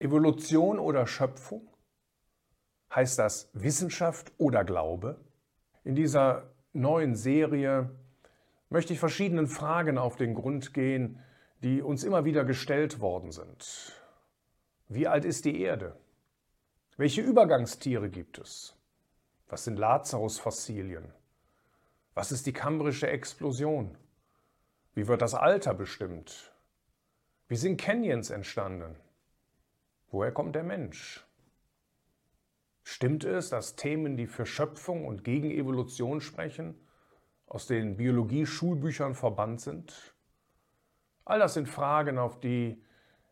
Evolution oder Schöpfung? Heißt das Wissenschaft oder Glaube? In dieser neuen Serie möchte ich verschiedenen Fragen auf den Grund gehen, die uns immer wieder gestellt worden sind. Wie alt ist die Erde? Welche Übergangstiere gibt es? Was sind Lazarus-Fossilien? Was ist die kambrische Explosion? Wie wird das Alter bestimmt? Wie sind Canyons entstanden? Woher kommt der Mensch? Stimmt es, dass Themen, die für Schöpfung und gegen Evolution sprechen, aus den Biologie-Schulbüchern verbannt sind? All das sind Fragen, auf die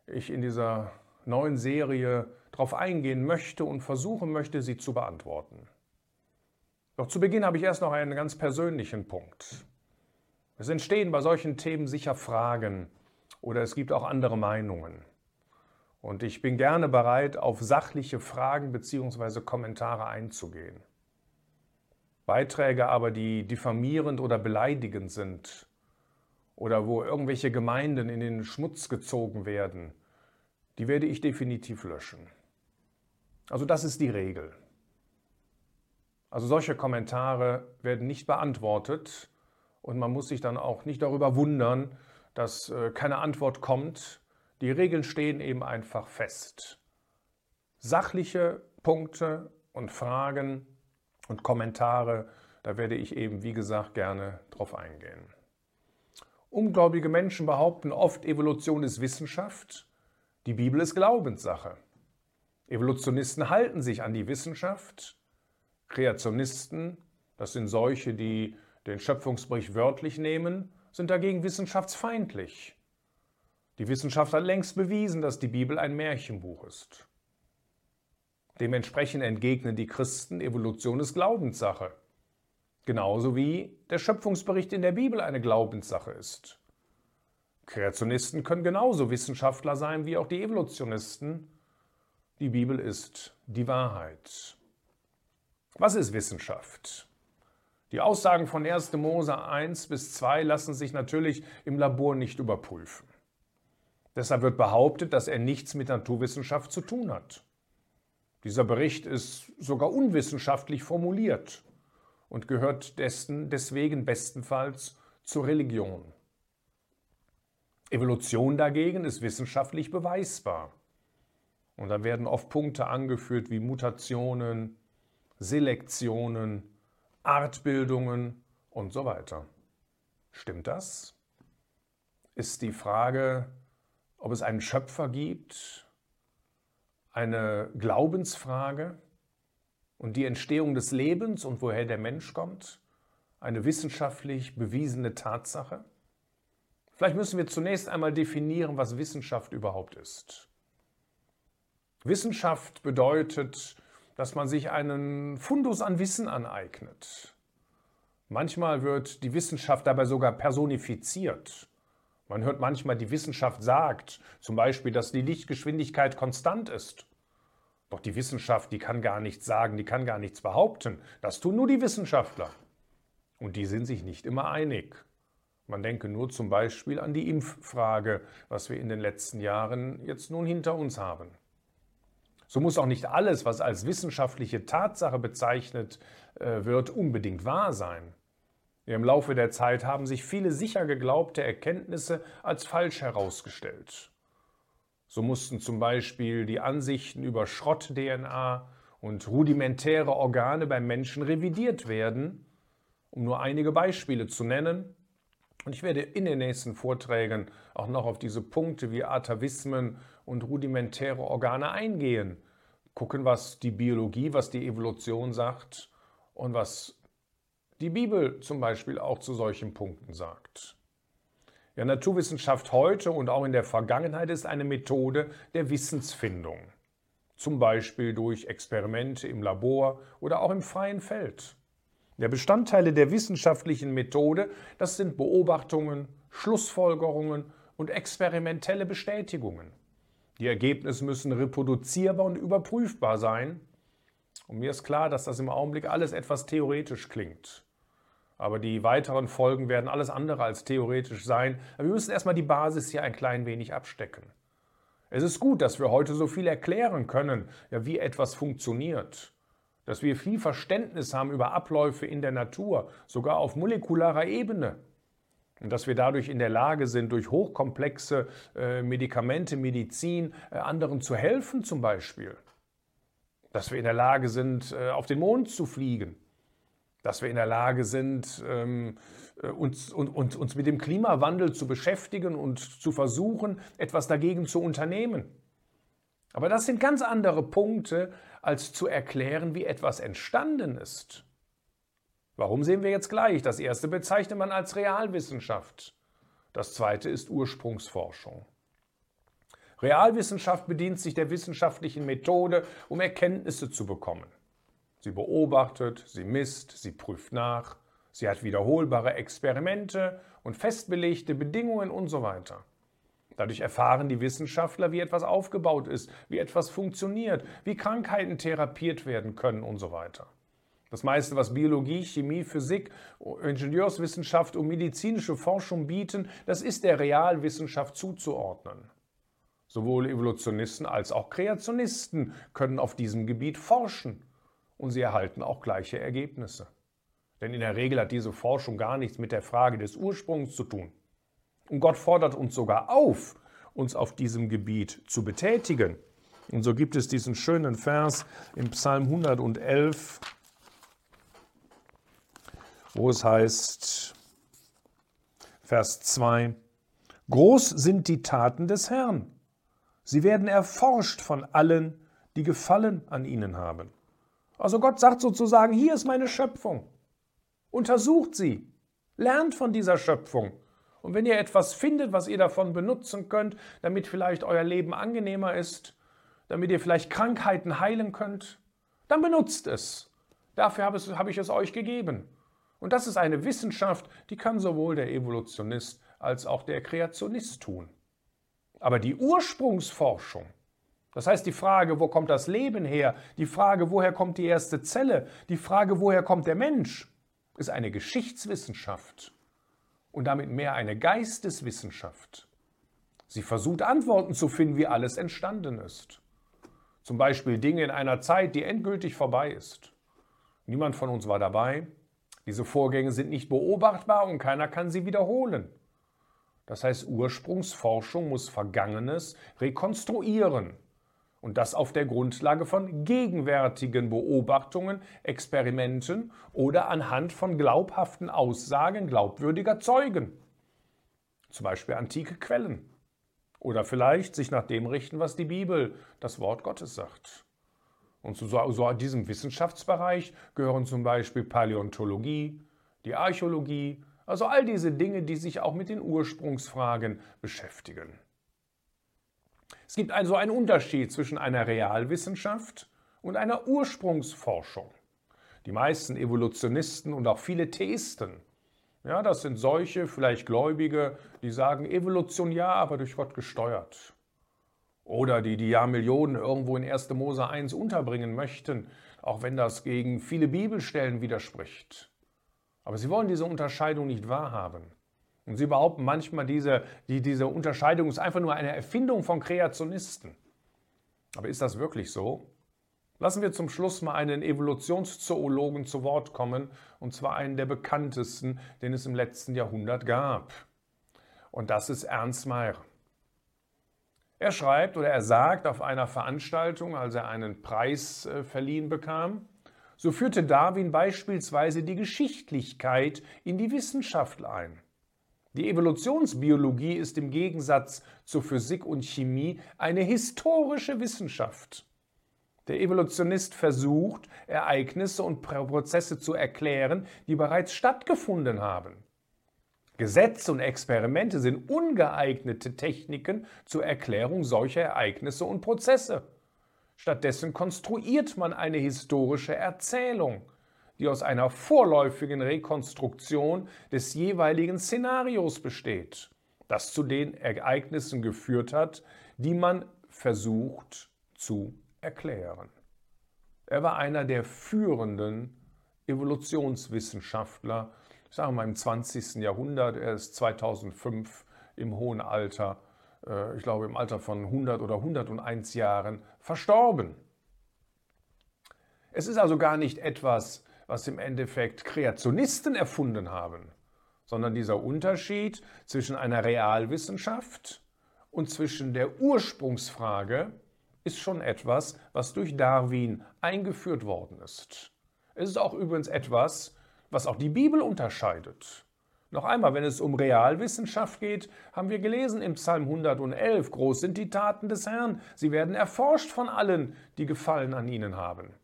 ich in dieser neuen Serie darauf eingehen möchte und versuchen möchte, sie zu beantworten. Doch zu Beginn habe ich erst noch einen ganz persönlichen Punkt. Es entstehen bei solchen Themen sicher Fragen oder es gibt auch andere Meinungen. Und ich bin gerne bereit, auf sachliche Fragen bzw. Kommentare einzugehen. Beiträge aber, die diffamierend oder beleidigend sind oder wo irgendwelche Gemeinden in den Schmutz gezogen werden, die werde ich definitiv löschen. Also das ist die Regel. Also solche Kommentare werden nicht beantwortet und man muss sich dann auch nicht darüber wundern, dass äh, keine Antwort kommt, die Regeln stehen eben einfach fest. Sachliche Punkte und Fragen und Kommentare, da werde ich eben, wie gesagt, gerne drauf eingehen. Ungläubige Menschen behaupten oft, Evolution ist Wissenschaft, die Bibel ist Glaubenssache. Evolutionisten halten sich an die Wissenschaft, Kreationisten, das sind solche, die den Schöpfungsbericht wörtlich nehmen, sind dagegen wissenschaftsfeindlich. Die Wissenschaft hat längst bewiesen, dass die Bibel ein Märchenbuch ist. Dementsprechend entgegnen die Christen, Evolution ist Glaubenssache. Genauso wie der Schöpfungsbericht in der Bibel eine Glaubenssache ist. Kreationisten können genauso Wissenschaftler sein wie auch die Evolutionisten. Die Bibel ist die Wahrheit. Was ist Wissenschaft? Die Aussagen von 1. Mose 1 bis 2 lassen sich natürlich im Labor nicht überprüfen. Deshalb wird behauptet, dass er nichts mit Naturwissenschaft zu tun hat. Dieser Bericht ist sogar unwissenschaftlich formuliert und gehört dessen deswegen bestenfalls zur Religion. Evolution dagegen ist wissenschaftlich beweisbar. Und da werden oft Punkte angeführt wie Mutationen, Selektionen, Artbildungen und so weiter. Stimmt das? Ist die Frage, ob es einen Schöpfer gibt, eine Glaubensfrage und die Entstehung des Lebens und woher der Mensch kommt, eine wissenschaftlich bewiesene Tatsache? Vielleicht müssen wir zunächst einmal definieren, was Wissenschaft überhaupt ist. Wissenschaft bedeutet, dass man sich einen Fundus an Wissen aneignet. Manchmal wird die Wissenschaft dabei sogar personifiziert. Man hört manchmal, die Wissenschaft sagt zum Beispiel, dass die Lichtgeschwindigkeit konstant ist. Doch die Wissenschaft, die kann gar nichts sagen, die kann gar nichts behaupten. Das tun nur die Wissenschaftler. Und die sind sich nicht immer einig. Man denke nur zum Beispiel an die Impffrage, was wir in den letzten Jahren jetzt nun hinter uns haben. So muss auch nicht alles, was als wissenschaftliche Tatsache bezeichnet äh, wird, unbedingt wahr sein. Im Laufe der Zeit haben sich viele sicher geglaubte Erkenntnisse als falsch herausgestellt. So mussten zum Beispiel die Ansichten über Schrott-DNA und rudimentäre Organe beim Menschen revidiert werden, um nur einige Beispiele zu nennen. Und ich werde in den nächsten Vorträgen auch noch auf diese Punkte wie Atavismen und rudimentäre Organe eingehen. Gucken, was die Biologie, was die Evolution sagt und was die Bibel zum Beispiel auch zu solchen Punkten sagt. Ja, Naturwissenschaft heute und auch in der Vergangenheit ist eine Methode der Wissensfindung, zum Beispiel durch Experimente im Labor oder auch im freien Feld. Der Bestandteile der wissenschaftlichen Methode, das sind Beobachtungen, Schlussfolgerungen und experimentelle Bestätigungen. Die Ergebnisse müssen reproduzierbar und überprüfbar sein. Und mir ist klar, dass das im Augenblick alles etwas theoretisch klingt. Aber die weiteren Folgen werden alles andere als theoretisch sein. Aber wir müssen erstmal die Basis hier ein klein wenig abstecken. Es ist gut, dass wir heute so viel erklären können, ja, wie etwas funktioniert, dass wir viel Verständnis haben über Abläufe in der Natur, sogar auf molekularer Ebene. Und dass wir dadurch in der Lage sind, durch hochkomplexe äh, Medikamente, Medizin, äh, anderen zu helfen zum Beispiel. Dass wir in der Lage sind, äh, auf den Mond zu fliegen. Dass wir in der Lage sind, ähm, äh, uns, und, uns mit dem Klimawandel zu beschäftigen und zu versuchen, etwas dagegen zu unternehmen. Aber das sind ganz andere Punkte, als zu erklären, wie etwas entstanden ist. Warum sehen wir jetzt gleich? Das erste bezeichnet man als Realwissenschaft. Das zweite ist Ursprungsforschung. Realwissenschaft bedient sich der wissenschaftlichen Methode, um Erkenntnisse zu bekommen. Sie beobachtet, sie misst, sie prüft nach, Sie hat wiederholbare Experimente und festbelegte Bedingungen und so weiter. Dadurch erfahren die Wissenschaftler, wie etwas aufgebaut ist, wie etwas funktioniert, wie Krankheiten therapiert werden können und so weiter. Das meiste, was Biologie, Chemie, Physik, Ingenieurswissenschaft und medizinische Forschung bieten, das ist der Realwissenschaft zuzuordnen. Sowohl Evolutionisten als auch Kreationisten können auf diesem Gebiet forschen und sie erhalten auch gleiche Ergebnisse. Denn in der Regel hat diese Forschung gar nichts mit der Frage des Ursprungs zu tun. Und Gott fordert uns sogar auf, uns auf diesem Gebiet zu betätigen. Und so gibt es diesen schönen Vers im Psalm 111, wo es heißt, Vers 2, Groß sind die Taten des Herrn. Sie werden erforscht von allen, die Gefallen an ihnen haben. Also Gott sagt sozusagen, hier ist meine Schöpfung. Untersucht sie. Lernt von dieser Schöpfung. Und wenn ihr etwas findet, was ihr davon benutzen könnt, damit vielleicht euer Leben angenehmer ist, damit ihr vielleicht Krankheiten heilen könnt, dann benutzt es. Dafür habe, ich es euch gegeben. Und das ist eine Wissenschaft, die kann sowohl der Evolutionist als auch der Kreationist tun. Aber die Ursprungsforschung, das heißt die Frage, wo kommt das Leben her, die Frage, woher kommt die erste Zelle, die Frage, woher kommt der Mensch, ist eine Geschichtswissenschaft und damit mehr eine Geisteswissenschaft. Sie versucht Antworten zu finden, wie alles entstanden ist. Zum Beispiel Dinge in einer Zeit, die endgültig vorbei ist. Niemand von uns war dabei. Diese Vorgänge sind nicht beobachtbar und keiner kann sie wiederholen. Das heißt, Ursprungsforschung muss Vergangenes rekonstruieren und das auf der Grundlage von gegenwärtigen Beobachtungen, Experimenten oder anhand von glaubhaften Aussagen glaubwürdiger Zeugen. Zum Beispiel antike Quellen. Oder vielleicht sich nach dem richten, was die Bibel, das Wort Gottes sagt. Und zu so, so diesem Wissenschaftsbereich gehören zum Beispiel Paläontologie, die Archäologie, also all diese Dinge, die sich auch mit den Ursprungsfragen beschäftigen. Es gibt also einen Unterschied zwischen einer Realwissenschaft und einer Ursprungsforschung. Die meisten Evolutionisten und auch viele Theisten, ja, das sind solche, vielleicht Gläubige, die sagen, Evolution ja, aber durch Gott gesteuert. Oder die die Jahrmillionen irgendwo in 1. Mose 1 unterbringen möchten, auch wenn das gegen viele Bibelstellen widerspricht. Aber sie wollen diese Unterscheidung nicht wahrhaben. Und sie behaupten manchmal, diese, die, diese Unterscheidung ist einfach nur eine Erfindung von Kreationisten. Aber ist das wirklich so? Lassen wir zum Schluss mal einen Evolutionszoologen zu Wort kommen, und zwar einen der bekanntesten, den es im letzten Jahrhundert gab. Und das ist Ernst Mayr. Er schreibt oder er sagt auf einer Veranstaltung, als er einen Preis äh, verliehen bekam, so führte Darwin beispielsweise die Geschichtlichkeit in die Wissenschaft ein. Die Evolutionsbiologie ist im Gegensatz zur Physik und Chemie eine historische Wissenschaft. Der Evolutionist versucht, Ereignisse und Prozesse zu erklären, die bereits stattgefunden haben. Gesetze und Experimente sind ungeeignete Techniken zur Erklärung solcher Ereignisse und Prozesse. Stattdessen konstruiert man eine historische Erzählung, die aus einer vorläufigen Rekonstruktion des jeweiligen Szenarios besteht, das zu den Ereignissen geführt hat, die man versucht zu erklären. Er war einer der führenden Evolutionswissenschaftler, ich sage mal im 20. Jahrhundert, er ist 2005 im hohen Alter äh, ich glaube im Alter von 100 oder 101 Jahren, verstorben. Es ist also gar nicht etwas, was im Endeffekt Kreationisten erfunden haben, sondern dieser Unterschied zwischen einer Realwissenschaft und zwischen der Ursprungsfrage ist schon etwas, was durch Darwin eingeführt worden ist. Es ist auch übrigens etwas, was auch die Bibel unterscheidet. Noch einmal, wenn es um Realwissenschaft geht, haben wir gelesen im Psalm 111, groß sind die Taten des Herrn, sie werden erforscht von allen, die Gefallen an ihnen haben.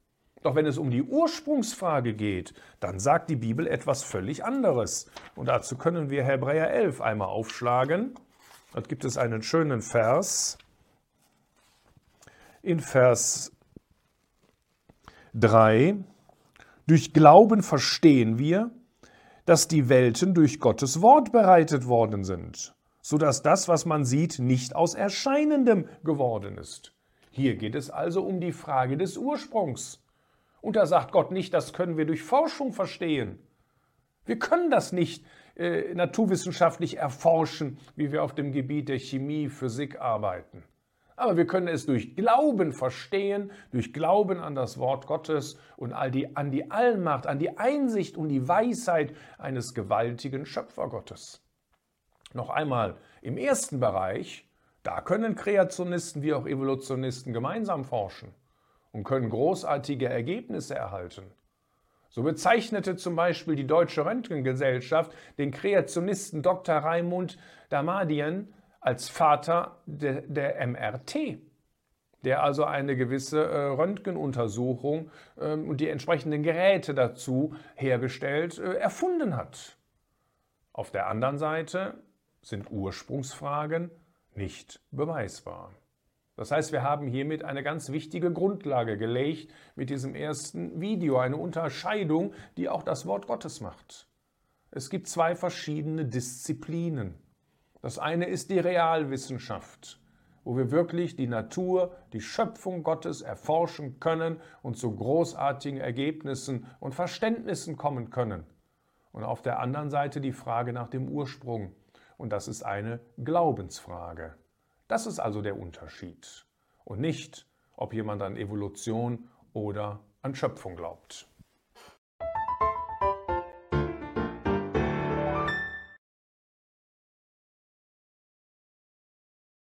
Doch wenn es um die Ursprungsfrage geht, dann sagt die Bibel etwas völlig anderes. Und dazu können wir Hebräer 11 einmal aufschlagen. Dort gibt es einen schönen Vers. In Vers 3. Durch Glauben verstehen wir, dass die Welten durch Gottes Wort bereitet worden sind, so dass das, was man sieht, nicht aus Erscheinendem geworden ist. Hier geht es also um die Frage des Ursprungs. Und da sagt Gott nicht, das können wir durch Forschung verstehen. Wir können das nicht äh, naturwissenschaftlich erforschen, wie wir auf dem Gebiet der Chemie, Physik arbeiten. Aber wir können es durch Glauben verstehen, durch Glauben an das Wort Gottes und all die, an die Allmacht, an die Einsicht und die Weisheit eines gewaltigen Schöpfergottes. Noch einmal, im ersten Bereich, da können Kreationisten wie auch Evolutionisten gemeinsam forschen und können großartige Ergebnisse erhalten. So bezeichnete zum Beispiel die Deutsche Röntgengesellschaft den Kreationisten Dr. Raimund Damadian als Vater de, der MRT, der also eine gewisse äh, Röntgenuntersuchung äh, und die entsprechenden Geräte dazu hergestellt, äh, erfunden hat. Auf der anderen Seite sind Ursprungsfragen nicht beweisbar. Das heißt, wir haben hiermit eine ganz wichtige Grundlage gelegt mit diesem ersten Video, eine Unterscheidung, die auch das Wort Gottes macht. Es gibt zwei verschiedene Disziplinen. Das eine ist die Realwissenschaft, wo wir wirklich die Natur, die Schöpfung Gottes erforschen können und zu großartigen Ergebnissen und Verständnissen kommen können. Und auf der anderen Seite die Frage nach dem Ursprung. Und das ist eine Glaubensfrage. Das ist also der Unterschied. Und nicht, ob jemand an Evolution oder an Schöpfung glaubt.